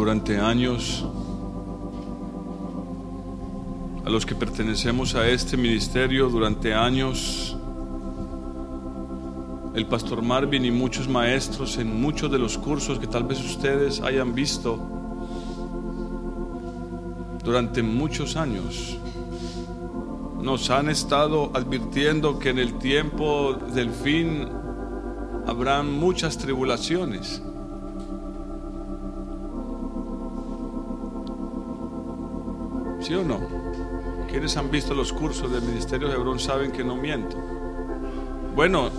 durante años, a los que pertenecemos a este ministerio durante años, el pastor Marvin y muchos maestros en muchos de los cursos que tal vez ustedes hayan visto durante muchos años, nos han estado advirtiendo que en el tiempo del fin habrán muchas tribulaciones. ¿Sí o no? Quienes han visto los cursos del Ministerio de Hebrón saben que no miento. Bueno,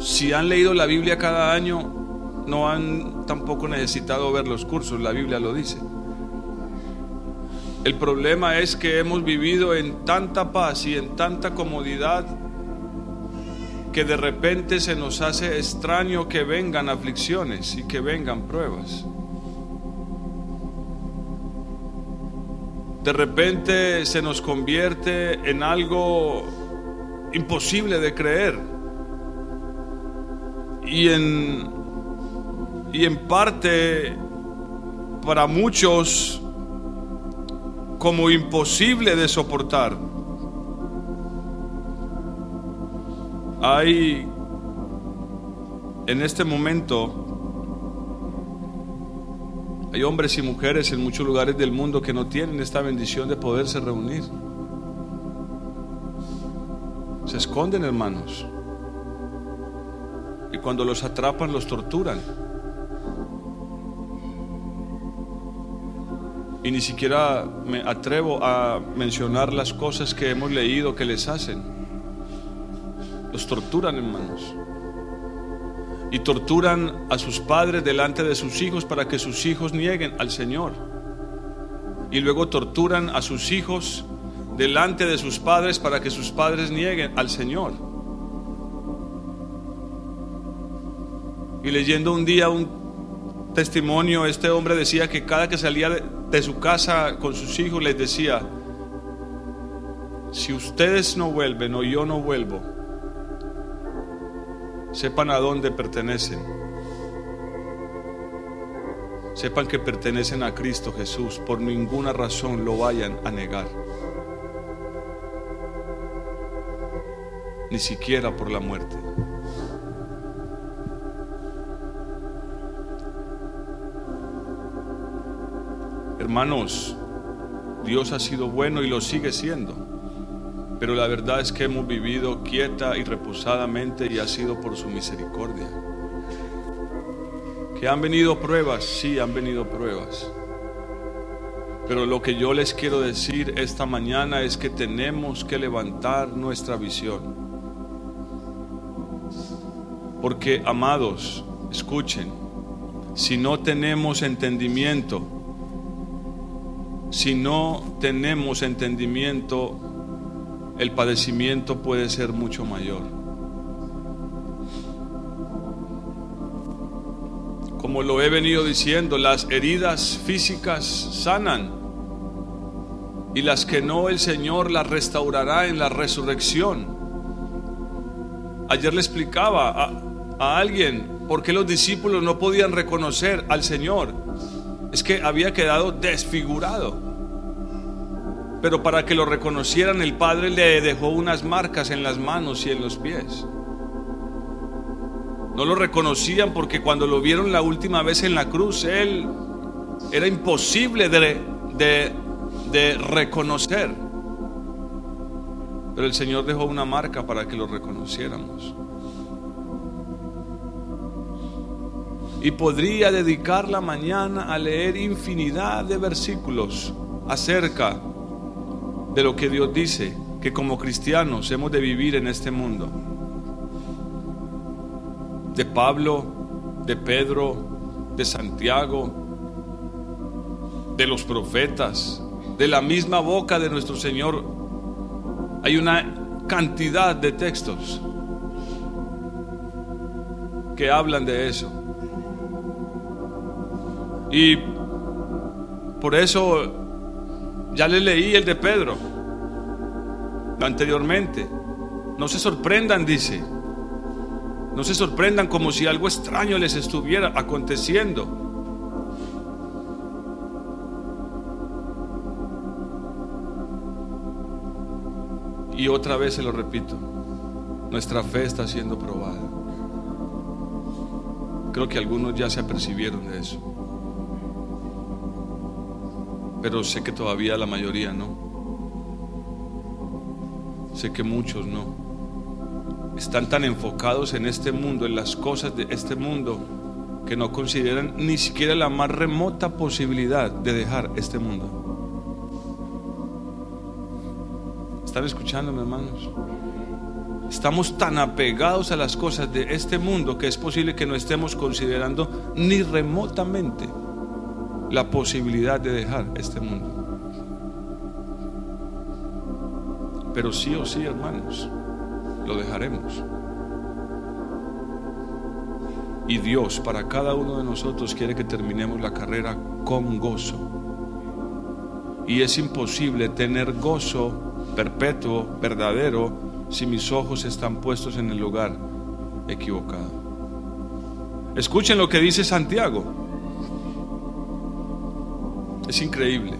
si han leído la Biblia cada año, no han tampoco necesitado ver los cursos, la Biblia lo dice. El problema es que hemos vivido en tanta paz y en tanta comodidad que de repente se nos hace extraño que vengan aflicciones y que vengan pruebas. De repente se nos convierte en algo imposible de creer. Y en, y en parte, para muchos, como imposible de soportar. Hay en este momento hay hombres y mujeres en muchos lugares del mundo que no tienen esta bendición de poderse reunir. Se esconden, hermanos. Y cuando los atrapan, los torturan. Y ni siquiera me atrevo a mencionar las cosas que hemos leído que les hacen. Los torturan, hermanos. Y torturan a sus padres delante de sus hijos para que sus hijos nieguen al Señor. Y luego torturan a sus hijos delante de sus padres para que sus padres nieguen al Señor. Y leyendo un día un testimonio, este hombre decía que cada que salía de, su casa con sus hijos les decía, si ustedes no vuelven o yo no vuelvo, sepan a dónde pertenecen. Sepan que pertenecen a Cristo Jesús. Por ninguna razón lo vayan a negar. Ni siquiera por la muerte. Hermanos, Dios ha sido bueno y lo sigue siendo. Pero la verdad es que hemos vivido quieta y reposadamente y ha sido por su misericordia. Que han venido pruebas, sí, han venido pruebas. Pero lo que yo les quiero decir esta mañana es que tenemos que levantar nuestra visión. Porque, amados, escuchen, si no tenemos entendimiento, si no tenemos entendimiento, el padecimiento puede ser mucho mayor. Como lo he venido diciendo, las heridas físicas sanan y las que no el Señor las restaurará en la resurrección. Ayer le explicaba a, a alguien por qué los discípulos no podían reconocer al Señor. Es que había quedado desfigurado. Pero para que lo reconocieran, el Padre le dejó unas marcas en las manos y en los pies. No lo reconocían porque cuando lo vieron la última vez en la cruz, Él era imposible de, de, reconocer. Pero el Señor dejó una marca para que lo reconociéramos. Y podría dedicar la mañana a leer infinidad de versículos acerca de lo que Dios dice que como cristianos hemos de vivir en este mundo. De Pablo, de Pedro, de Santiago, de los profetas, de la misma boca de nuestro Señor. Hay una cantidad de textos que hablan de eso. Y por eso ya le leí el de Pedro anteriormente. No se sorprendan, dice. No se sorprendan como si algo extraño les estuviera aconteciendo. Y otra vez se lo repito, nuestra fe está siendo probada. Creo que algunos ya se apercibieron de eso. Pero sé que todavía la mayoría no. Sé que muchos no. Están tan enfocados en este mundo, en las cosas de este mundo, que no consideran ni siquiera la más remota posibilidad de dejar este mundo. ¿Están escuchándome, hermanos? Estamos tan apegados a las cosas de este mundo que es posible que no estemos considerando ni remotamente la posibilidad de dejar este mundo. Pero sí o sí, hermanos, lo dejaremos. Y Dios para cada uno de nosotros quiere que terminemos la carrera con gozo. Y es imposible tener gozo perpetuo, verdadero, si mis ojos están puestos en el lugar equivocado. Escuchen lo que dice Santiago. Es increíble.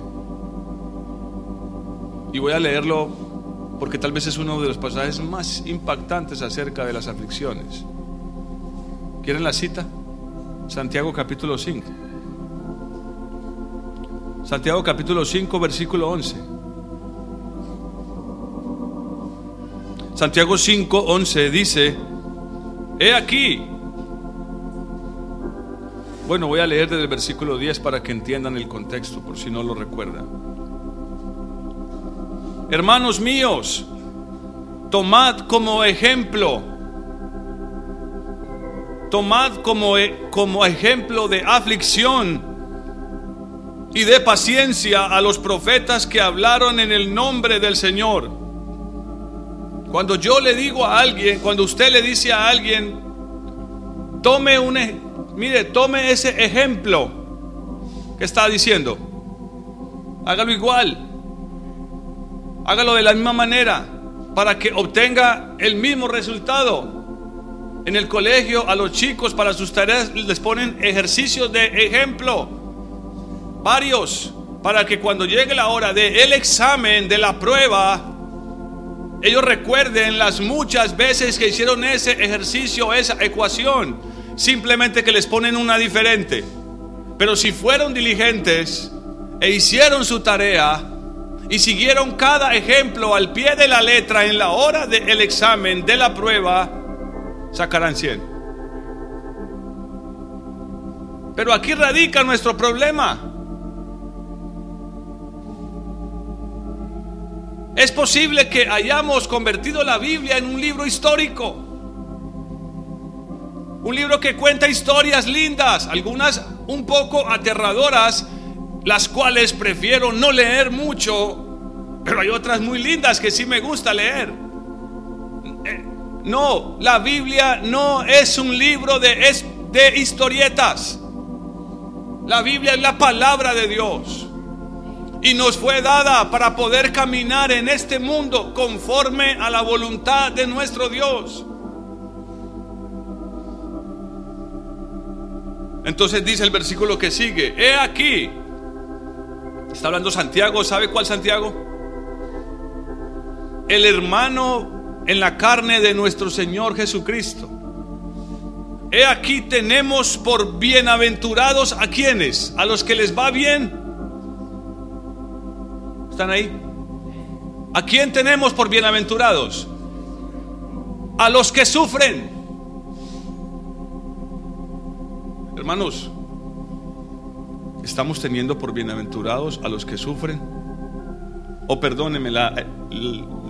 Y voy a leerlo porque tal vez es uno de los pasajes más impactantes acerca de las aflicciones. ¿Quieren la cita? Santiago capítulo 5. Santiago capítulo 5 versículo 11. Santiago 5, 11 dice, he aquí. Bueno, voy a leer desde el versículo 10 para que entiendan el contexto, por si no lo recuerdan. Hermanos míos, tomad como ejemplo, tomad como, e, como ejemplo de aflicción y de paciencia a los profetas que hablaron en el nombre del Señor. Cuando yo le digo a alguien, cuando usted le dice a alguien, tome un, mire, tome ese ejemplo que está diciendo. Hágalo igual. Hágalo de la misma manera para que obtenga el mismo resultado. En el colegio a los chicos para sus tareas les ponen ejercicios de ejemplo. Varios para que cuando llegue la hora del examen, de la prueba, ellos recuerden las muchas veces que hicieron ese ejercicio, esa ecuación, simplemente que les ponen una diferente. Pero si fueron diligentes e hicieron su tarea y siguieron cada ejemplo al pie de la letra en la hora del examen, de la prueba, sacarán 100. Pero aquí radica nuestro problema. Es posible que hayamos convertido la Biblia en un libro histórico. Un libro que cuenta historias lindas, algunas un poco aterradoras, las cuales prefiero no leer mucho, pero hay otras muy lindas que sí me gusta leer. Eh, no, la Biblia no es un libro de, de historietas. La Biblia es la palabra de Dios y nos fue dada para poder caminar en este mundo conforme a la voluntad de nuestro Dios. Entonces dice el versículo que sigue, he aquí, está hablando Santiago, ¿sabe cuál Santiago? El hermano en la carne de nuestro Señor Jesucristo. He aquí tenemos por bienaventurados a quienes, a los que les va bien ¿Están ahí? ¿A quién tenemos por bienaventurados? A los que sufren. Hermanos, ¿estamos teniendo por bienaventurados a los que sufren? O perdóneme la,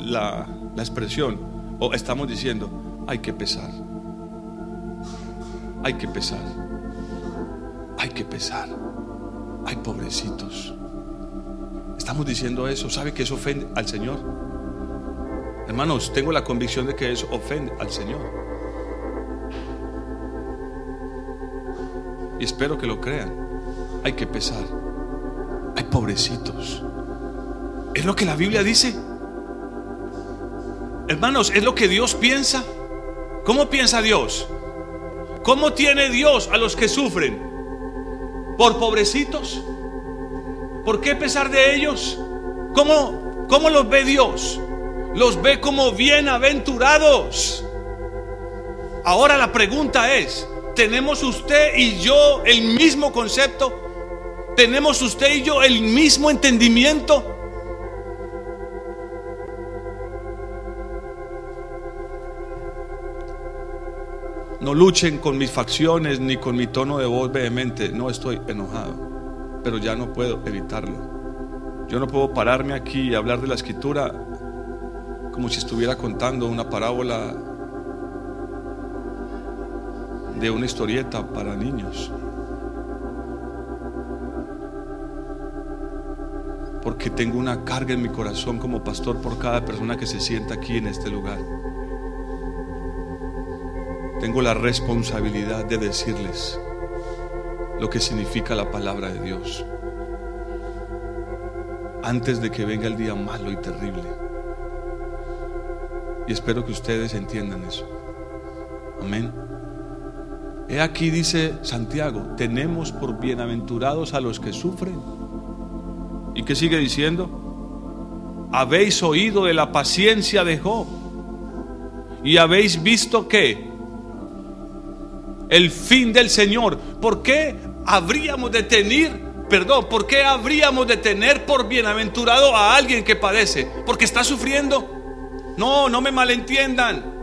la, la expresión, o estamos diciendo, hay que pesar. Hay que pesar. Hay que pesar. Hay pobrecitos. Estamos diciendo eso. ¿Sabe que eso ofende al Señor? Hermanos, tengo la convicción de que eso ofende al Señor. Y espero que lo crean. Hay que pesar. Hay pobrecitos. Es lo que la Biblia dice. Hermanos, es lo que Dios piensa. ¿Cómo piensa Dios? ¿Cómo tiene Dios a los que sufren? ¿Por pobrecitos? ¿Por qué pesar de ellos? ¿Cómo, cómo los ve Dios? Los ve como bienaventurados. Ahora la pregunta es, ¿tenemos usted y yo el mismo concepto? ¿Tenemos usted y yo el mismo entendimiento? No luchen con mis facciones ni con mi tono de voz vehemente. No estoy enojado, pero ya no puedo evitarlo. Yo no puedo pararme aquí y hablar de la escritura como si estuviera contando una parábola de una historieta para niños. Porque tengo una carga en mi corazón como pastor por cada persona que se sienta aquí en este lugar. Tengo la responsabilidad de decirles lo que significa la palabra de Dios antes de que venga el día malo y terrible. Y espero que ustedes entiendan eso. Amén. He aquí dice Santiago, tenemos por bienaventurados a los que sufren. ¿Y qué sigue diciendo? Habéis oído de la paciencia de Job y habéis visto que el fin del Señor. ¿Por qué habríamos de tener, perdón, por qué habríamos de tener por bienaventurado a alguien que padece? Porque está sufriendo. No, no me malentiendan.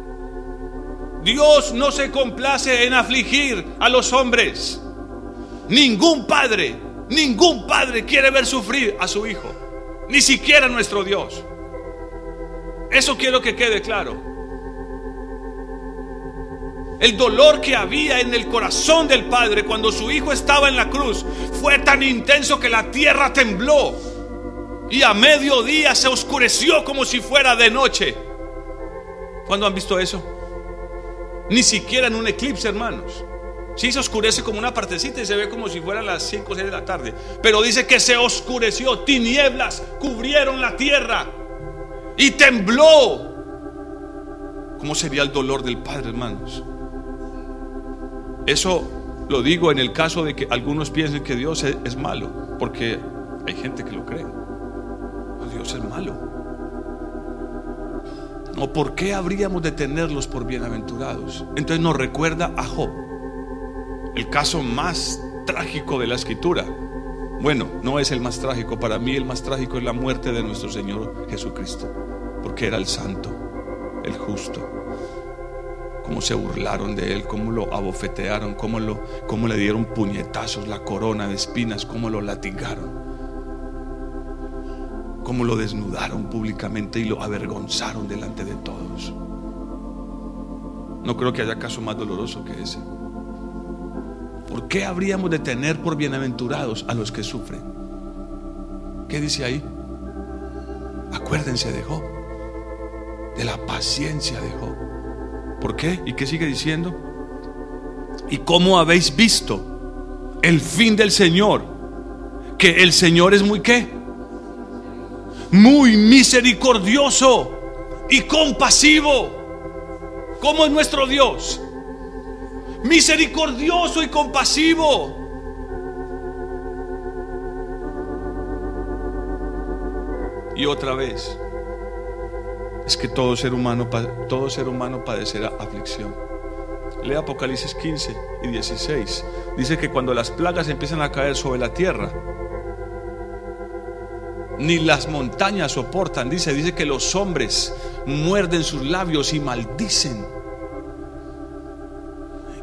Dios no se complace en afligir a los hombres. Ningún padre, ningún padre quiere ver sufrir a su hijo. Ni siquiera nuestro Dios. Eso quiero que quede claro. El dolor que había en el corazón del Padre cuando su hijo estaba en la cruz fue tan intenso que la tierra tembló y a mediodía se oscureció como si fuera de noche. ¿Cuándo han visto eso? Ni siquiera en un eclipse, hermanos. Sí se oscurece como una partecita y se ve como si fuera las 5 o 6 de la tarde. Pero dice que se oscureció, tinieblas cubrieron la tierra y tembló. ¿Cómo sería el dolor del Padre, hermanos? Eso lo digo en el caso de que algunos piensen que Dios es, malo, porque hay gente que lo cree. Dios es malo. ¿O por qué habríamos de tenerlos por bienaventurados? Entonces nos recuerda a Job, el caso más trágico de la escritura. Bueno, no es el más trágico, para mí el más trágico es la muerte de nuestro Señor Jesucristo, porque era el santo, el justo, cómo se burlaron de él, cómo lo abofetearon, cómo, lo, cómo le dieron puñetazos, la corona de espinas, cómo lo latigaron, cómo lo desnudaron públicamente y lo avergonzaron delante de todos. No creo que haya caso más doloroso que ese. ¿Por qué habríamos de tener por bienaventurados a los que sufren? ¿Qué dice ahí? Acuérdense de Job, de la paciencia de Job. ¿Por qué? ¿Y qué sigue diciendo? ¿Y cómo habéis visto el fin del Señor? Que el Señor es muy qué? Muy misericordioso y compasivo. ¿Cómo es nuestro Dios? Misericordioso y compasivo. Y otra vez, es que todo ser humano, todo ser humano padecerá aflicción. Lea Apocalipsis 15 y 16. Dice que cuando las plagas empiezan a caer sobre la tierra, ni las montañas soportan. Dice, dice que los hombres muerden sus labios y maldicen.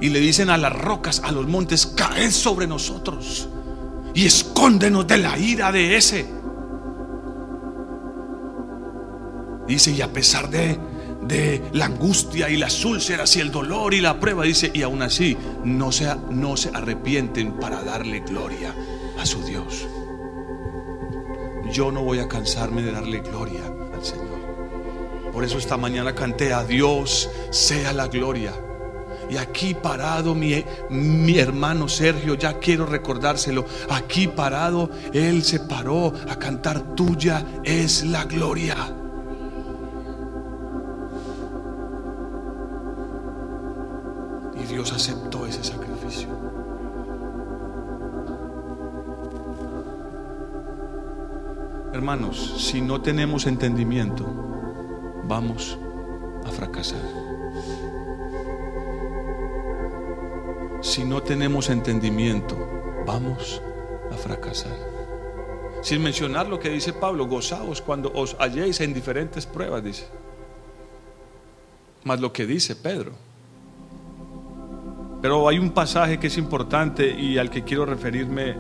Y le dicen a las rocas, a los montes, caed sobre nosotros y escóndenos de la ira de ese Dice, y a pesar de, de la angustia y las úlceras y el dolor y la prueba, dice, y aún así no se, no se arrepienten para darle gloria a su Dios. Yo no voy a cansarme de darle gloria al Señor. Por eso esta mañana canté a Dios sea la gloria. Y aquí parado mi, mi, hermano Sergio, ya quiero recordárselo, aquí parado, él se paró a cantar, tuya es la gloria. Dios aceptó ese sacrificio. Hermanos, si no tenemos entendimiento, vamos a fracasar. Si no tenemos entendimiento, vamos a fracasar. Sin mencionar lo que dice Pablo, gozaos cuando os halléis en diferentes pruebas, dice. Más lo que dice Pedro. Pero hay un pasaje que es importante y al que quiero referirme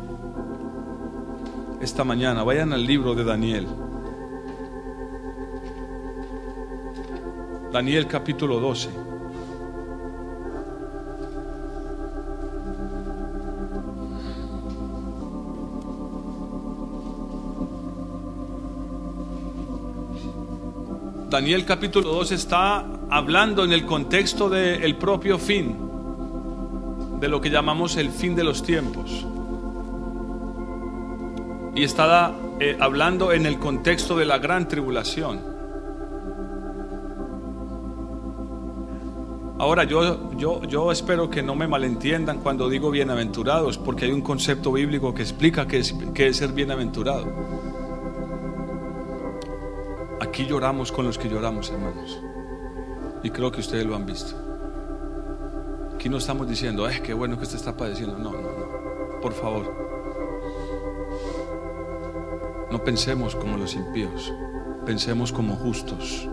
esta mañana. Vayan al libro de Daniel. Daniel capítulo 12. Daniel capítulo 2 está hablando en el contexto del propio fin, de lo que llamamos el fin de los tiempos. Y está eh, hablando en el contexto de la gran tribulación. Ahora yo, yo, yo espero que no me malentiendan cuando digo bienaventurados, porque hay un concepto bíblico que explica qué es, qué es ser bienaventurado. Aquí lloramos con los que lloramos, hermanos. Y creo que ustedes lo han visto. Aquí no estamos diciendo, es que bueno que usted está padeciendo. No, no, no. Por favor. No pensemos como los impíos. Pensemos como justos.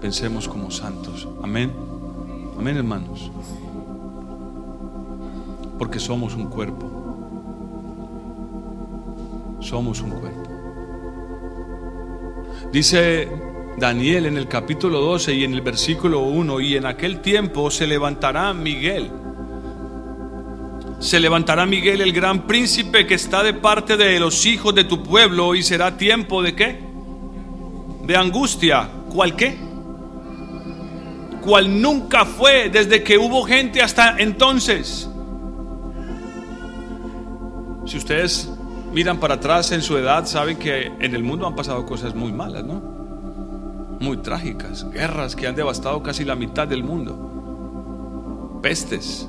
Pensemos como santos. Amén. Amén, hermanos. Porque somos un cuerpo. Somos un cuerpo. Dice Daniel en el capítulo 12 y en el versículo 1, y en aquel tiempo se levantará Miguel. Se levantará Miguel el gran príncipe que está de parte de los hijos de tu pueblo y será tiempo de qué? De angustia. ¿Cuál qué? Cual nunca fue desde que hubo gente hasta entonces. Si ustedes miran para atrás en su edad, saben que en el mundo han pasado cosas muy malas, ¿no? Muy trágicas, guerras que han devastado casi la mitad del mundo, pestes.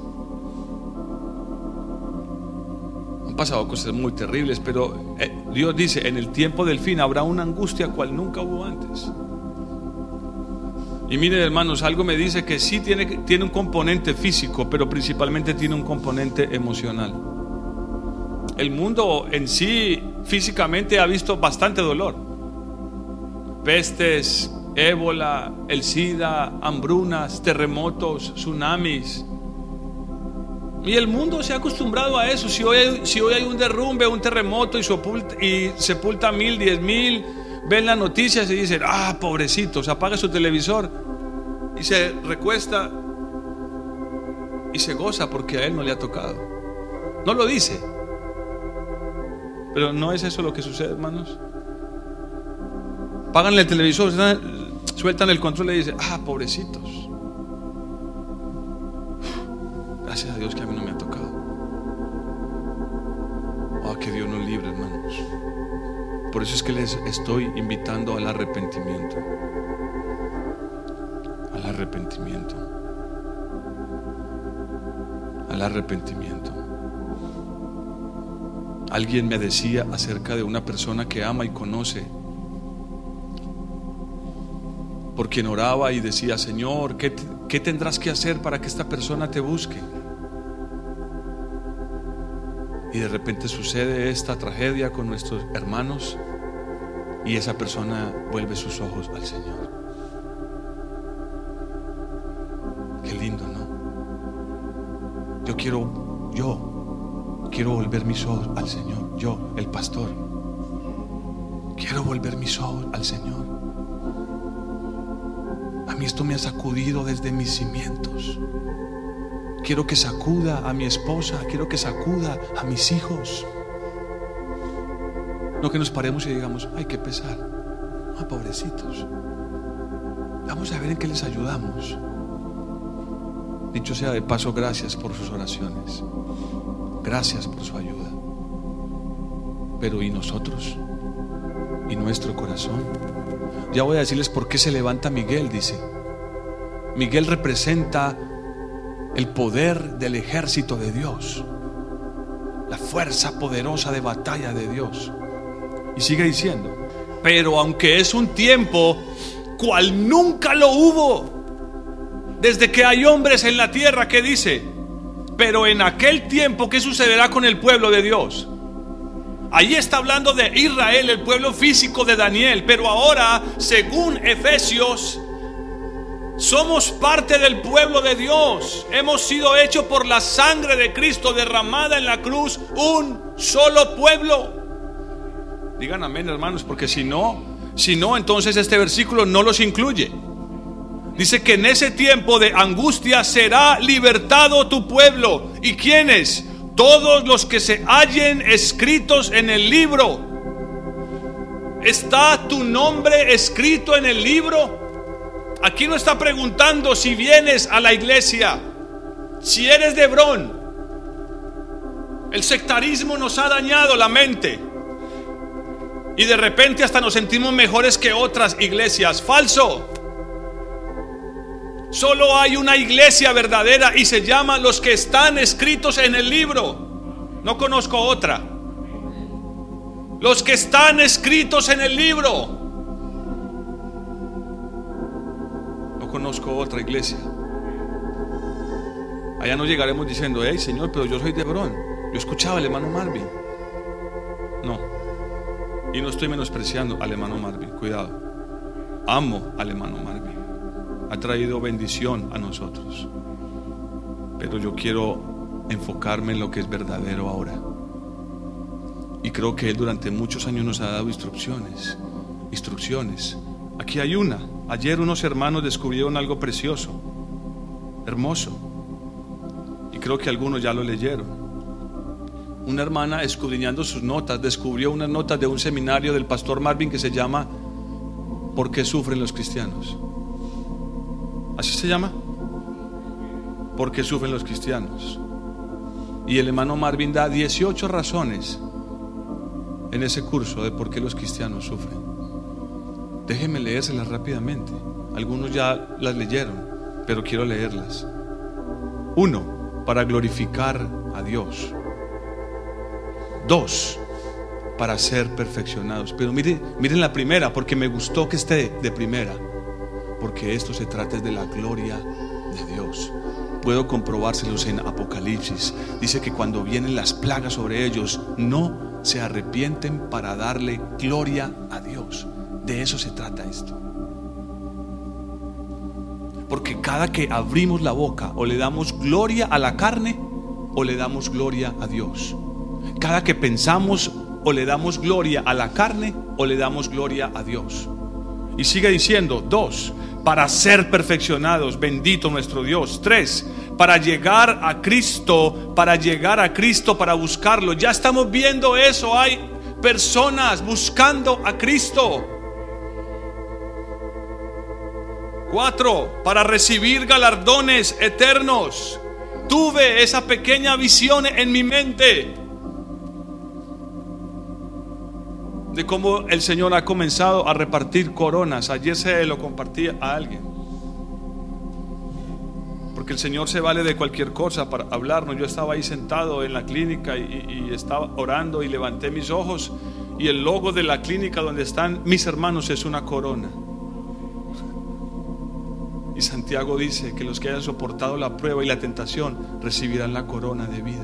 Pasado cosas muy terribles, pero eh, Dios dice, en el tiempo del fin habrá una angustia cual nunca hubo antes. Y miren hermanos, algo me dice que sí tiene, tiene un componente físico, pero principalmente tiene un componente emocional el mundo en sí físicamente ha visto bastante dolor. Pestes, ébola, el SIDA, hambrunas, terremotos, tsunamis. Y el mundo se ha acostumbrado a eso. Si hoy hay, si hoy hay un derrumbe, un terremoto y, sepulta, y mil, diez mil, ven las noticias y dicen, ah, pobrecitos, apaga su televisor y se recuesta y se goza porque a él no le ha tocado. No lo dice, pero no es eso lo que sucede, hermanos. Pagan el televisor, sueltan el control y dicen, ah, pobrecitos. Gracias a Dios que a mí que Dios nos libre, hermanos. Por eso es que les estoy invitando al arrepentimiento. Al arrepentimiento. Al arrepentimiento. Alguien me decía acerca de una persona que ama y conoce, por quien oraba y decía, Señor, ¿qué, ¿qué, tendrás que hacer para que esta persona te busque? Y de repente sucede esta tragedia con nuestros hermanos y esa persona vuelve sus ojos al Señor. Qué lindo, ¿no? Yo quiero, yo quiero volver mis ojos al Señor. Yo, el pastor, quiero volver mis ojos al Señor. A mí esto me ha sacudido desde mis cimientos. Quiero que sacuda a mi esposa, quiero que sacuda a mis hijos. No que nos paremos y digamos, ay, qué pesar. Ah, pobrecitos. Vamos a ver en qué les ayudamos. Dicho sea de paso, gracias por sus oraciones. Gracias por su ayuda. Pero ¿y nosotros? ¿Y nuestro corazón? Ya voy a decirles por qué se levanta Miguel, dice. Miguel representa el poder del ejército de Dios, la fuerza poderosa de batalla de Dios. Y sigue diciendo, pero aunque es un tiempo cual nunca lo hubo. Desde que hay hombres en la tierra que dice, pero en aquel tiempo, ¿qué sucederá con el pueblo de Dios? Allí está hablando de Israel, el pueblo físico de Daniel, pero ahora, según Efesios, somos parte del pueblo de Dios. Hemos sido hechos por la sangre de Cristo derramada en la cruz, un solo pueblo. Digan amén, hermanos, porque si no, si no, entonces este versículo no los incluye. Dice que en ese tiempo de angustia será libertado tu pueblo. ¿Y quiénes? Todos los que se hallen escritos en el libro. ¿Está tu nombre escrito en el libro? Aquí no está preguntando si vienes a la iglesia, si eres de Hebrón. El sectarismo nos ha dañado la mente. Y de repente hasta nos sentimos mejores que otras iglesias. Falso. Solo hay una iglesia verdadera y se llama los que están escritos en el libro. No conozco otra. Los que están escritos en el libro. Conozco otra iglesia. Allá no llegaremos diciendo, hey Señor, pero yo soy de Hebrón. Yo escuchaba al hermano Marvin. No. Y no estoy menospreciando al hermano Marvin. Cuidado. Amo al hermano Marvin ha traído bendición a nosotros. Pero yo quiero enfocarme en lo que es verdadero ahora. Y creo que Él durante muchos años nos ha dado instrucciones. Instrucciones. Aquí hay una. Ayer unos hermanos descubrieron algo precioso, hermoso. Y creo que algunos ya lo leyeron. Una hermana escudriñando sus notas descubrió unas notas de un seminario del pastor Marvin que se llama ¿Por qué sufren los cristianos? ¿Así se llama? Porque sufren los cristianos. Y el hermano Marvin da 18 razones en ese curso de por qué los cristianos sufren. Déjenme leérselas rápidamente. Algunos ya las leyeron, pero quiero leerlas. Uno, para glorificar a Dios. Dos, para ser perfeccionados. Pero miren, miren la primera, porque me gustó que esté de primera porque esto se trata de la gloria de Dios. Puedo comprobárselos en Apocalipsis. Dice que cuando vienen las plagas sobre ellos, no se arrepienten para darle gloria a Dios. De eso se trata esto. Porque cada que abrimos la boca o le damos gloria a la carne o le damos gloria a Dios. Cada que pensamos o le damos gloria a la carne o le damos gloria a Dios. Y sigue diciendo, dos, para ser perfeccionados, bendito nuestro Dios. Tres, para llegar a Cristo, para llegar a Cristo, para buscarlo. Ya estamos viendo eso, hay personas buscando a Cristo. Cuatro, para recibir galardones eternos. Tuve esa pequeña visión en mi mente de cómo el Señor ha comenzado a repartir coronas. Ayer se lo compartía a alguien. Porque el Señor se vale de cualquier cosa para hablarnos. Yo estaba ahí sentado en la clínica y, y estaba orando y levanté mis ojos y el logo de la clínica donde están mis hermanos es una corona. Santiago dice que los que hayan soportado la prueba y la tentación recibirán la corona de vida.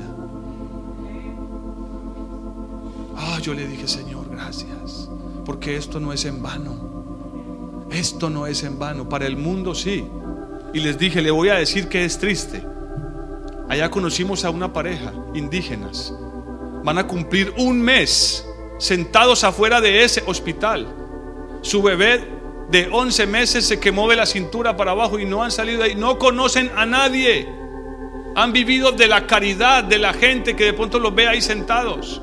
Ah, yo le dije, Señor, gracias, porque esto no es en vano. Esto no es en vano. Para el mundo sí. Y les dije, le voy a decir que es triste. Allá conocimos a una pareja, indígenas. Van a cumplir un mes sentados afuera de ese hospital. Su bebé de 11 meses se quemó de la cintura para abajo y no han salido de ahí. No conocen a nadie. Han vivido de la caridad de la gente que de pronto los ve ahí sentados.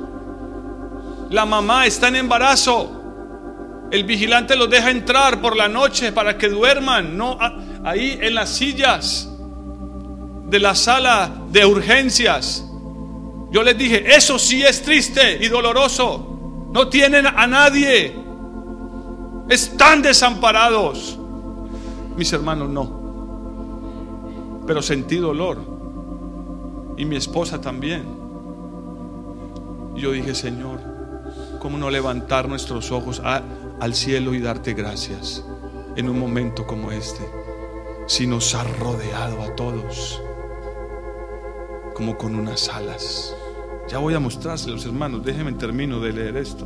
La mamá está en embarazo. El vigilante los deja entrar por la noche para que duerman, no ahí en las sillas de la sala de urgencias. Yo les dije, eso sí es triste y doloroso. No tienen a nadie. Están desamparados. Mis hermanos no. Pero sentí dolor. Y mi esposa también. Yo dije, Señor, ¿Cómo no levantar nuestros ojos al cielo y darte gracias? en un momento como este, si nos ha rodeado a todos como con unas alas. Ya voy a mostrárselos, hermanos. Déjenme termino de leer esto.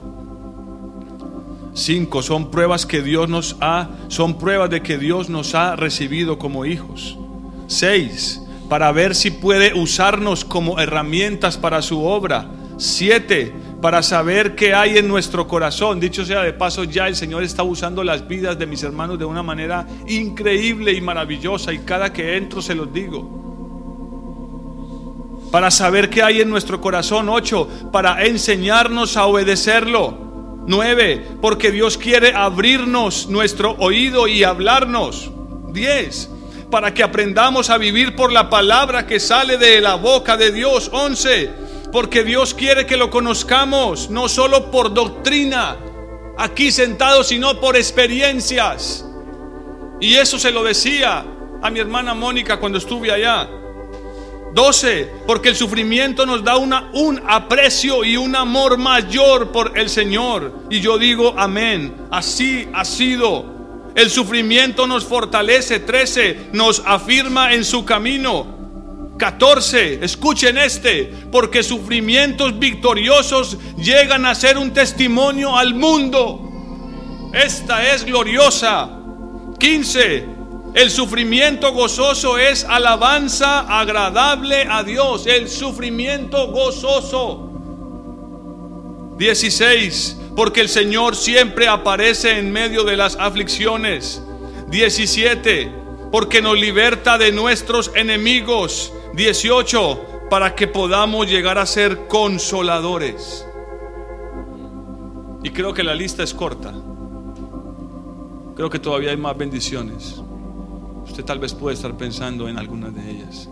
Cinco son pruebas que Dios nos ha, son pruebas de que Dios nos ha recibido como hijos. Seis, para ver si puede usarnos como herramientas para su obra. Siete, para saber qué hay en nuestro corazón. Dicho sea de paso, ya el Señor está usando las vidas de mis hermanos de una manera increíble y maravillosa y cada que entro se los digo. Para saber qué hay en nuestro corazón. Ocho, para enseñarnos a obedecerlo. Nueve, porque Dios quiere abrirnos nuestro oído y hablarnos. Diez, para que aprendamos a vivir por la palabra que sale de la boca de Dios. Once, porque Dios quiere que lo conozcamos, no solo por doctrina, aquí sentados, sino por experiencias. Y eso se lo decía a mi hermana Mónica cuando estuve allá. 12. Porque el sufrimiento nos da un aprecio y un amor mayor por el Señor. Y yo digo amén. Así ha sido. El sufrimiento nos fortalece. 13. Nos afirma en su camino. 14, escuchen este, porque sufrimientos victoriosos llegan a ser un testimonio al mundo. Esta es gloriosa. 15, el sufrimiento gozoso es alabanza agradable a Dios. El sufrimiento gozoso. 16, porque el Señor siempre aparece en medio de las aflicciones. 17, porque nos liberta de nuestros enemigos. 18, para que podamos llegar a ser consoladores. Y creo que la lista es corta. Creo que todavía hay más bendiciones. Usted tal vez puede estar pensando en algunas de ellas.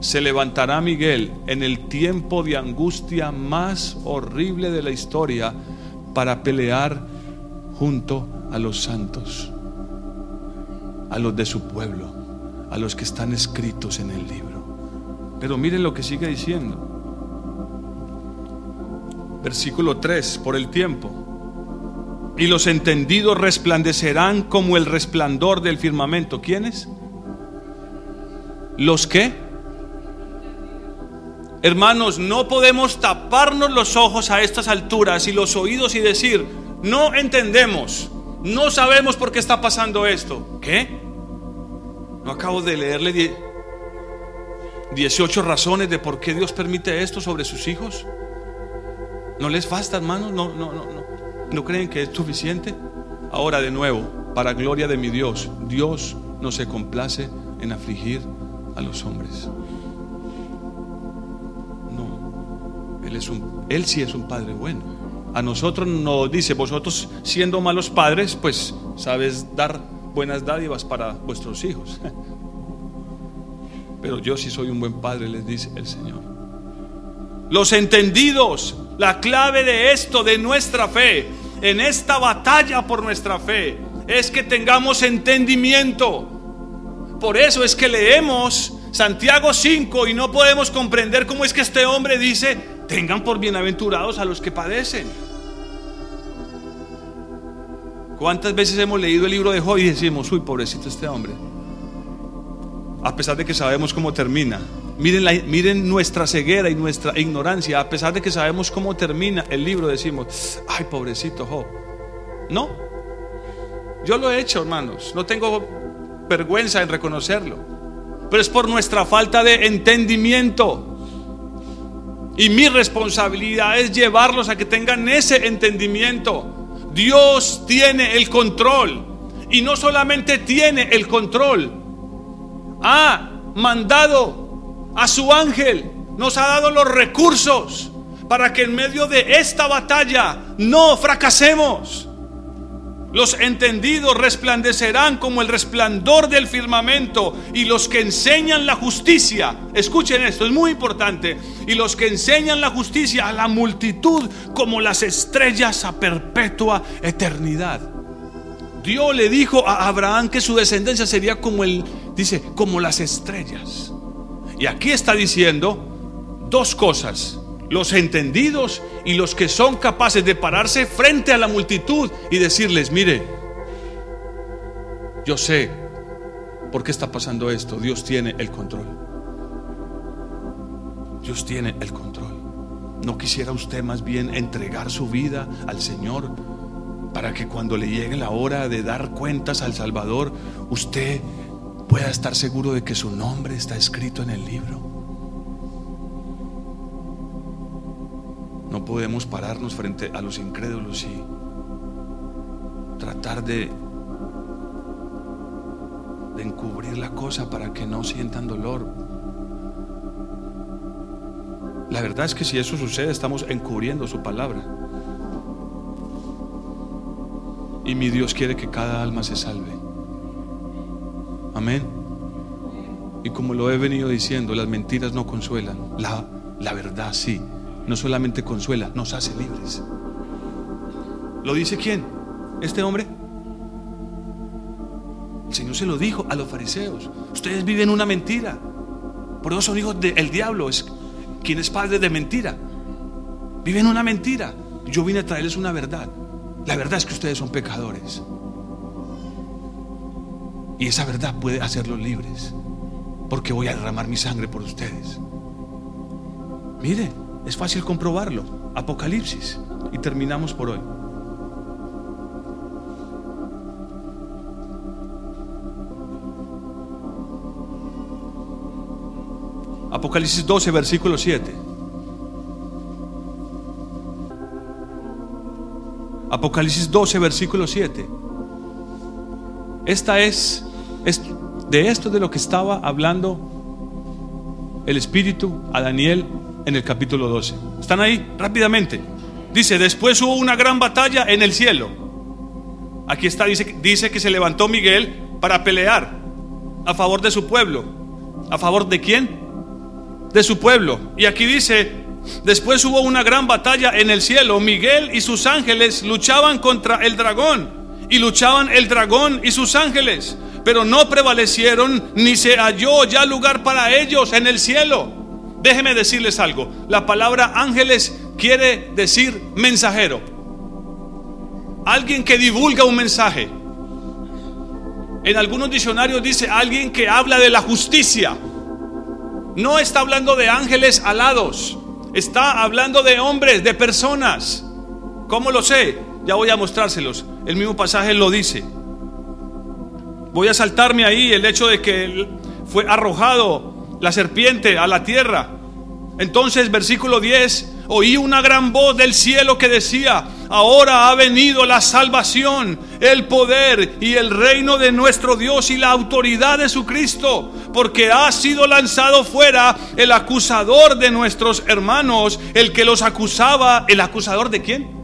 Se levantará Miguel en el tiempo de angustia más horrible de la historia para pelear junto a los santos, a los de su pueblo, a los que están escritos en el libro. Pero miren lo que sigue diciendo. Versículo 3, por el tiempo. Y los entendidos resplandecerán como el resplandor del firmamento. ¿Quiénes? ¿Los qué? Hermanos, no podemos taparnos los ojos a estas alturas y los oídos y decir, no entendemos, no sabemos por qué está pasando esto. ¿Qué? No acabo de leerle 18 razones de por qué Dios permite esto sobre sus hijos. ¿No les basta, hermano? ¿No, no, no, no, ¿No creen que es suficiente? Ahora de nuevo, para gloria de mi Dios, Dios no se complace en afligir a los hombres. No, Él, es un, él sí es un Padre bueno. A nosotros nos dice, vosotros siendo malos padres, pues sabes dar buenas dádivas para vuestros hijos. Pero yo sí soy un buen padre, les dice el Señor. Los entendidos, la clave de esto, de nuestra fe, en esta batalla por nuestra fe, es que tengamos entendimiento. Por eso es que leemos Santiago 5 y no podemos comprender cómo es que este hombre dice, tengan por bienaventurados a los que padecen. ¿Cuántas veces hemos leído el libro de Job y decimos, uy, pobrecito este hombre? a pesar de que sabemos cómo termina. Miren, nuestra ceguera y nuestra ignorancia, a pesar de que sabemos cómo termina el libro, decimos, ay, pobrecito Job. No, yo lo he hecho, hermanos, no tengo vergüenza en reconocerlo, pero es por nuestra falta de entendimiento. Y mi responsabilidad es llevarlos a que tengan ese entendimiento. Dios tiene el control. Y no solamente tiene el control, ha mandado a su ángel, nos ha dado los recursos para que en medio de esta batalla no fracasemos. Los entendidos resplandecerán como el resplandor del firmamento y los que enseñan la justicia, escuchen esto, es muy importante, y los que enseñan la justicia a la multitud como las estrellas a perpetua eternidad. Dios le dijo a Abraham que su descendencia sería como el Dice, como las estrellas. Y aquí está diciendo dos cosas. Los entendidos y los que son capaces de pararse frente a la multitud y decirles, mire, Yo sé por qué está pasando esto. Dios tiene el control. Dios tiene el control. ¿No quisiera usted más bien entregar su vida al Señor para que cuando le llegue la hora de dar cuentas al Salvador, usted pueda estar seguro de que su nombre está escrito en el libro? No podemos pararnos frente a los incrédulos y tratar de, de encubrir la cosa para que no sientan dolor. La verdad es que si eso sucede estamos encubriendo su palabra. Y mi Dios quiere que cada alma se salve. Amén. Y como lo he venido diciendo, las mentiras no consuelan. La, la verdad sí. No solamente consuela, nos hace libres. ¿Lo dice quién? ¿Este hombre? El Señor se lo dijo a los fariseos. Ustedes viven una mentira. Por eso son hijos del diablo. Es quien es padre de mentira. Viven una mentira. Yo vine a traerles una verdad. La verdad es que ustedes son pecadores. Y esa verdad puede hacerlos libres. Porque voy a derramar mi sangre por ustedes. Mire, es fácil comprobarlo. Apocalipsis. Y terminamos por hoy. Apocalipsis 12, versículo 7. Apocalipsis 12, versículo 7. Esta es, de esto de lo que estaba hablando el Espíritu a Daniel en el capítulo 12. ¿Están ahí? Rápidamente. Dice, después hubo una gran batalla en el cielo. Aquí está, dice, dice que se levantó Miguel para pelear a favor de su pueblo. ¿A favor de quién? De su pueblo. Y aquí dice, después hubo una gran batalla en el cielo. Miguel y sus ángeles luchaban contra el dragón. Y luchaban el dragón y sus ángeles. Pero no prevalecieron ni se halló ya lugar para ellos en el cielo. Déjeme decirles algo. La palabra ángeles quiere decir mensajero. Alguien que divulga un mensaje. En algunos diccionarios dice alguien que habla de la justicia. No está hablando de ángeles alados. Está hablando de hombres, de personas. ¿Cómo lo sé? Ya voy a mostrárselos. El mismo pasaje lo dice. Voy a saltarme ahí el hecho de que fue arrojado la serpiente a la tierra. Entonces, versículo 10, oí una gran voz del cielo que decía, ahora ha venido la salvación, el poder y el reino de nuestro Dios y la autoridad de su Cristo, porque ha sido lanzado fuera el acusador de nuestros hermanos, el que los acusaba, el acusador de quién?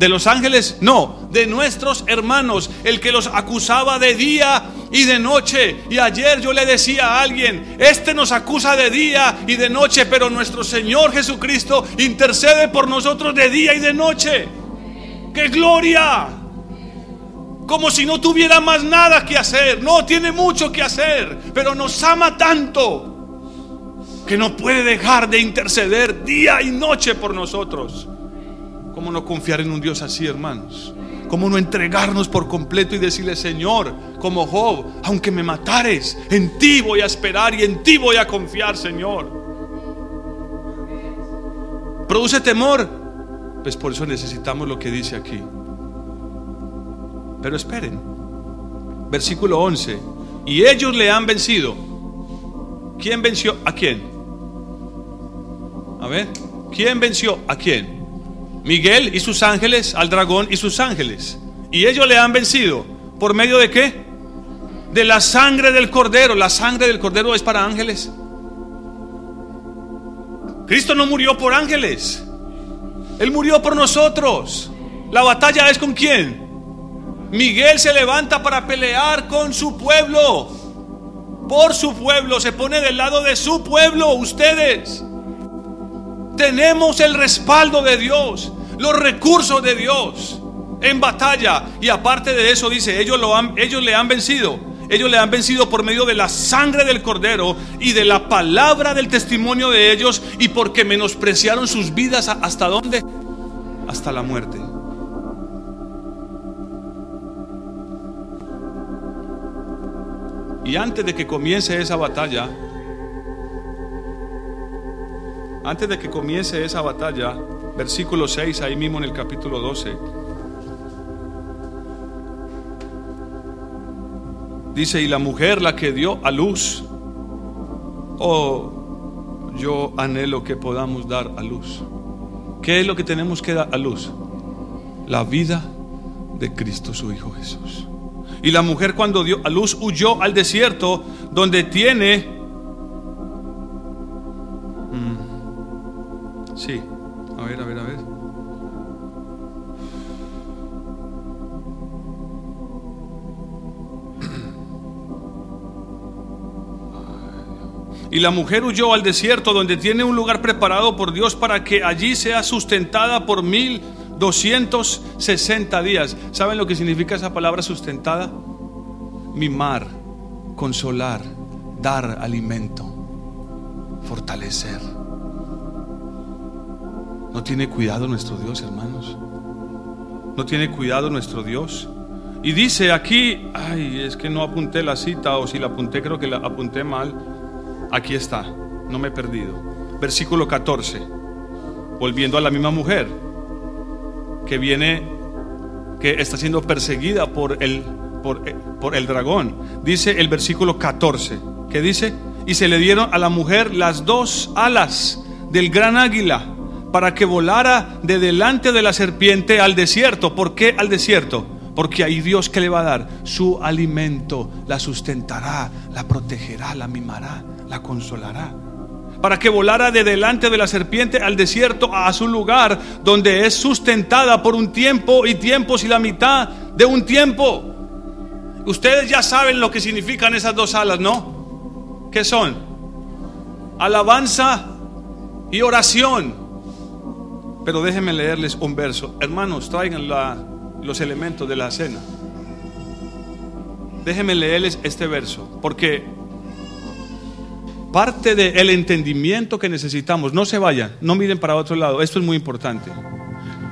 ¿De los ángeles? No, de nuestros hermanos, el que los acusaba de día y de noche. Y ayer yo le decía a alguien, este nos acusa de día y de noche, pero nuestro Señor Jesucristo intercede por nosotros de día y de noche. ¡Qué gloria! Como si no tuviera más nada que hacer. No, tiene mucho que hacer, pero nos ama tanto que no puede dejar de interceder día y noche por nosotros. ¿Cómo no confiar en un Dios así, hermanos? ¿Cómo no entregarnos por completo y decirle, Señor, como Job, aunque me matares, en ti voy a esperar y en ti voy a confiar, Señor? ¿Produce temor? Pues por eso necesitamos lo que dice aquí. Pero esperen, versículo 11, y ellos le han vencido. ¿Quién venció a quién? A ver, ¿quién venció a quién? Miguel y sus ángeles, al dragón y sus ángeles. Y ellos le han vencido. ¿Por medio de qué? De la sangre del cordero. La sangre del cordero es para ángeles. Cristo no murió por ángeles. Él murió por nosotros. La batalla es con quién? Miguel se levanta para pelear con su pueblo. Por su pueblo. Se pone del lado de su pueblo. Ustedes. Tenemos el respaldo de Dios, los recursos de Dios en batalla. Y aparte de eso dice, ellos, lo han, ellos le han vencido. Ellos le han vencido por medio de la sangre del cordero y de la palabra del testimonio de ellos y porque menospreciaron sus vidas hasta dónde? Hasta la muerte. Y antes de que comience esa batalla, antes de que comience esa batalla, versículo 6, ahí mismo en el capítulo 12, dice, y la mujer la que dio a luz, oh, yo anhelo que podamos dar a luz. ¿Qué es lo que tenemos que dar a luz? La vida de Cristo su Hijo Jesús. Y la mujer cuando dio a luz huyó al desierto donde tiene... sí, a ver, a ver, a ver. Y la mujer huyó al desierto donde tiene un lugar preparado por Dios para que allí sea sustentada por mil 260 días. ¿Saben lo que significa esa palabra sustentada? Mimar, consolar, dar alimento, fortalecer. No tiene cuidado nuestro Dios, hermanos. No tiene cuidado nuestro Dios. Y dice aquí, ay, es que no apunté la cita o si la apunté creo que la apunté mal. Aquí está, no me he perdido. Versículo 14. Volviendo a la misma mujer que viene, que está siendo perseguida por el, por, eh, por el dragón. Dice el versículo 14, que dice, y se le dieron a la mujer las dos alas del gran águila para que volara de delante de la serpiente al desierto. ¿Por qué al desierto? Porque ahí Dios que le va a dar su alimento, la sustentará, la protegerá, la mimará, la consolará para que volara de delante de la serpiente al desierto a su lugar donde es sustentada por un tiempo y tiempos y la mitad de un tiempo. Ustedes ya saben lo que significan esas dos alas, ¿no? ¿Qué son? Alabanza y oración. Pero déjenme leerles un verso. Hermanos, traigan los elementos de la cena. Déjenme leerles este verso, porque Parte del entendimiento que necesitamos, no se vayan, no miren para otro lado, esto es muy importante.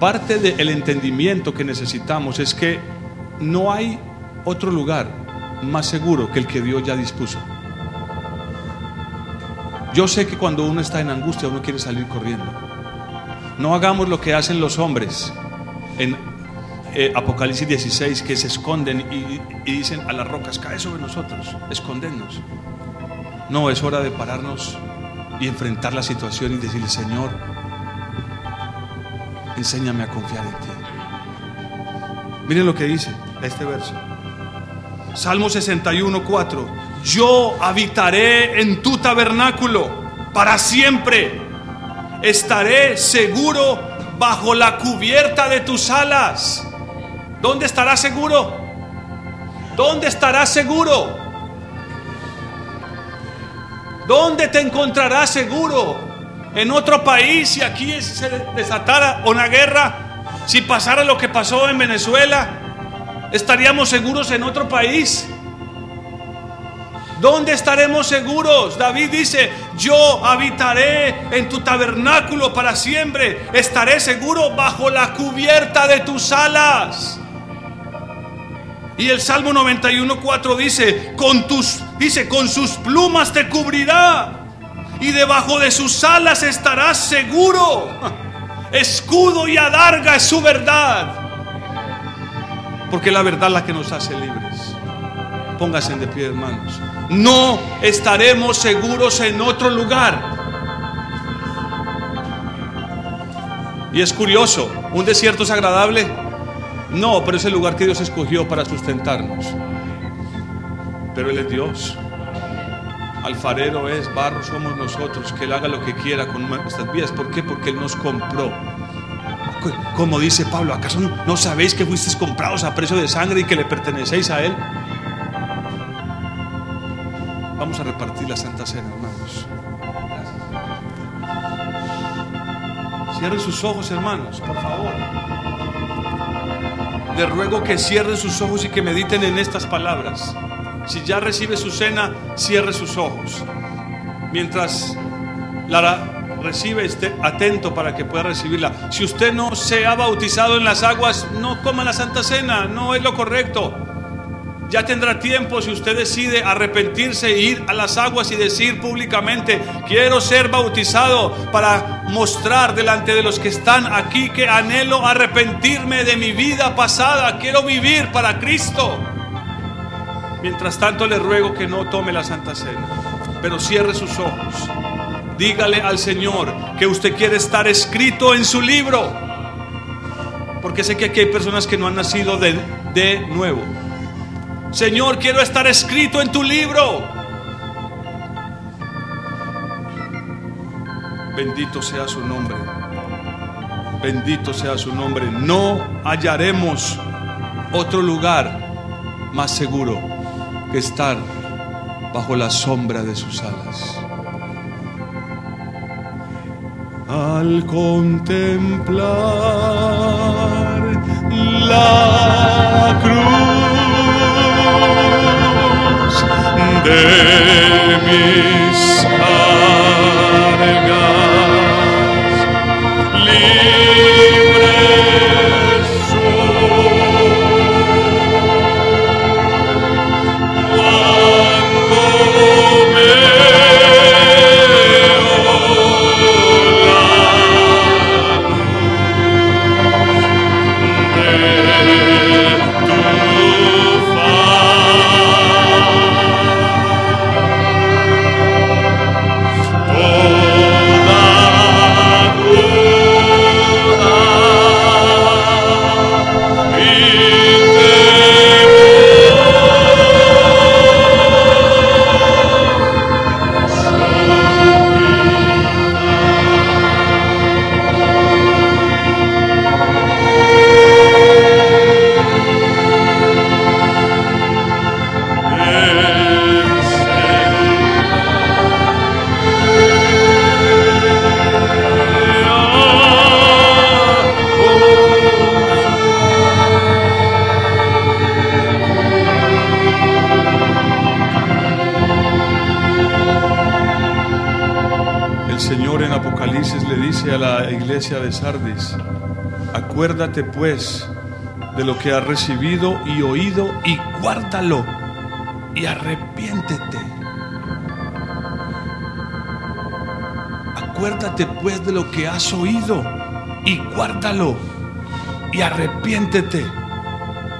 Parte del entendimiento que necesitamos es que no hay otro lugar más seguro que el que Dios ya dispuso. Yo sé que cuando uno está en angustia uno quiere salir corriendo. No hagamos lo que hacen los hombres en eh, Apocalipsis 16 que se esconden y, dicen a las rocas, cae sobre nosotros, escondernos. No, es hora de pararnos y enfrentar la situación y decirle, Señor, enséñame a confiar en ti. Miren lo que dice este verso. Salmo 61, 4. Yo habitaré en tu tabernáculo para siempre. Estaré seguro bajo la cubierta de tus alas. ¿Dónde estará seguro? ¿Dónde estará seguro? ¿Dónde te encontrarás seguro? ¿En otro país si aquí se desatara una guerra? Si pasara lo que pasó en Venezuela, ¿estaríamos seguros en otro país? ¿Dónde estaremos seguros? David dice, yo habitaré en tu tabernáculo para siempre, estaré seguro bajo la cubierta de tus alas. Y el Salmo 91.4 dice, con tus, dice, con sus plumas te cubrirá y debajo de sus alas estarás seguro. Escudo y adarga es su verdad. Porque la verdad es la que nos hace libres. Póngase de pie, hermanos. No estaremos seguros en otro lugar. Y es curioso, un desierto es agradable, no, pero es el lugar que Dios escogió para sustentarnos. Pero Él es Dios. Alfarero es, barro somos nosotros, que Él haga lo que quiera con nuestras vidas. ¿Por qué? Porque Él nos compró. Como dice Pablo, ¿acaso no sabéis que fuisteis comprados a precio de sangre y que le pertenecéis a Él? Vamos a repartir la Santa Cena, hermanos. Cierren sus ojos, hermanos, por favor le ruego que cierren sus ojos y que mediten en estas palabras. Si ya recibe su cena, cierre sus ojos. Mientras la recibe, esté atento para que pueda recibirla. Si usted no se ha bautizado en las aguas, no coma la Santa Cena, no es lo correcto. Ya tendrá tiempo si usted decide arrepentirse e ir a las aguas y decir públicamente, quiero ser bautizado para mostrar delante de los que están aquí que anhelo arrepentirme de mi vida pasada, quiero vivir para Cristo. Mientras tanto le ruego que no tome la Santa Cena, pero cierre sus ojos. Dígale al Señor que usted quiere estar escrito en su libro. Porque sé que aquí hay personas que no han nacido de, de nuevo. Señor, quiero estar escrito en tu libro. Bendito sea su nombre. Bendito sea su nombre. No hallaremos otro lugar más seguro que estar bajo la sombra de sus alas. Al contemplar la cruz de mis cargas, acuérdate pues de lo que has recibido y oído y guárdalo y arrepiéntete. Acuérdate pues de lo que has oído y guárdalo y arrepiéntete.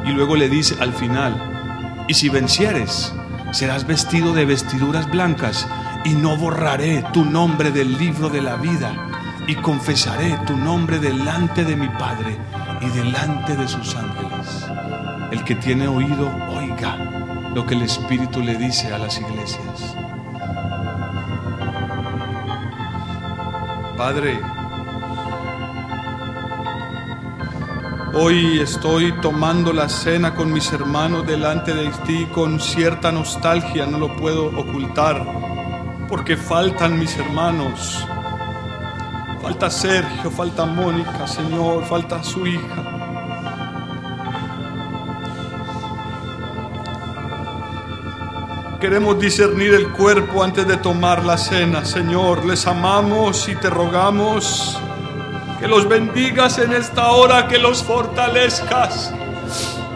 Y luego le dice al final, y si vencieres, serás vestido de vestiduras blancas y no borraré tu nombre del libro de la vida y confesaré tu nombre delante de mi Padre y delante de sus ángeles. El que tiene oído, oiga lo que el Espíritu le dice a las iglesias. Padre, Hoy estoy tomando la cena con mis hermanos delante de ti con cierta nostalgia, no lo puedo ocultar, porque faltan mis hermanos. Falta Sergio, falta Mónica, Señor, falta su hija. Queremos discernir el cuerpo antes de tomar la cena, Señor. Les amamos y te rogamos que los bendigas en esta hora, que los fortalezcas,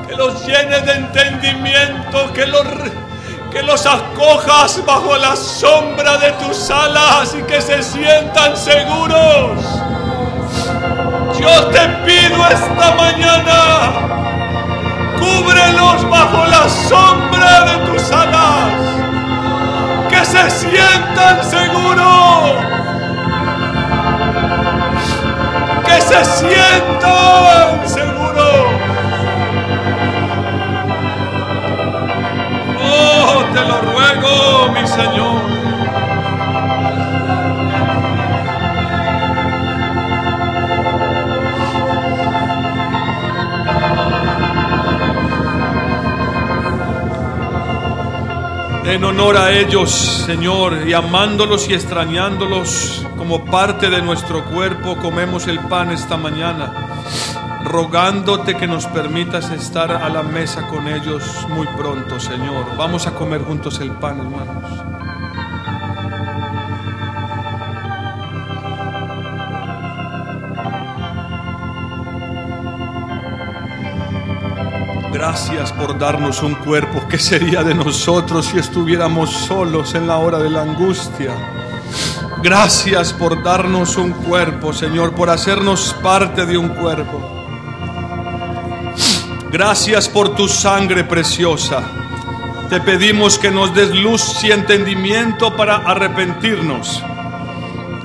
que los llenes de entendimiento, que los, que los acojas bajo la sombra de tus alas y que se sientan seguros. Yo te pido esta mañana, cúbrelos bajo la sombra de tus alas, que se sientan seguros. que se sientan seguros. Te lo ruego, mi Señor. En honor a ellos, Señor, y amándolos y extrañándolos como parte de nuestro cuerpo, comemos el pan esta mañana, rogándote que nos permitas estar a la mesa con ellos muy pronto, Señor. Vamos a comer juntos el pan, hermanos. Gracias por darnos un cuerpo. ¿Qué sería de nosotros si estuviéramos solos en la hora de la angustia? Gracias por darnos un cuerpo, Señor, por hacernos parte de un cuerpo. Gracias por tu sangre preciosa. Te pedimos que nos des luz y entendimiento para arrepentirnos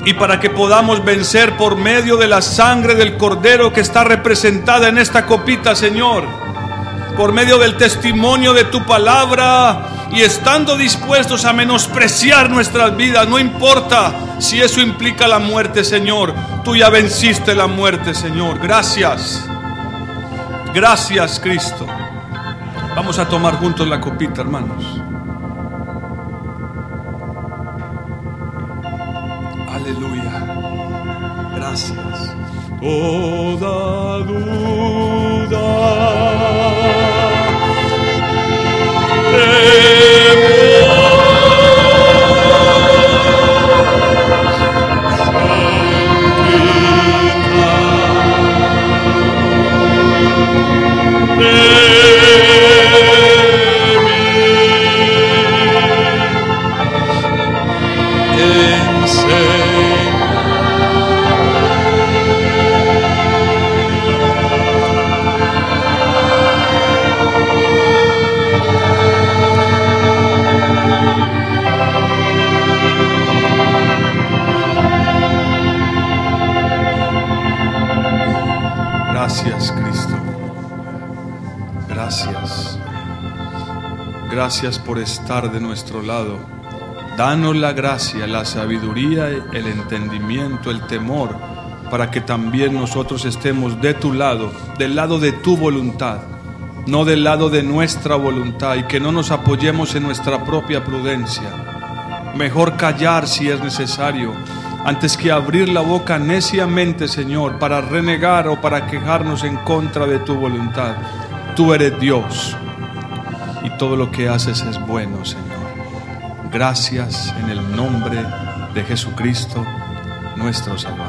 y para que podamos vencer por medio de la sangre del Cordero que está representada en esta copita, Señor por medio del testimonio de tu palabra y estando dispuestos a menospreciar nuestras vidas, no importa si eso implica la muerte, Señor. Tú ya venciste la muerte, Señor. Gracias. Gracias, Cristo. Vamos a tomar juntos la copita, hermanos. Aleluya. Gracias. Toda duda Gracias por estar de nuestro lado. Danos la gracia, la sabiduría, el entendimiento, el temor, para que también nosotros estemos de tu lado, del lado de tu voluntad, no del lado de nuestra voluntad, y que no nos apoyemos en nuestra propia prudencia. Mejor callar si es necesario, antes que abrir la boca neciamente, Señor, para renegar o para quejarnos en contra de tu voluntad. Tú eres Dios todo lo que haces es bueno, Señor. Gracias en el nombre de Jesucristo, nuestro Salvador.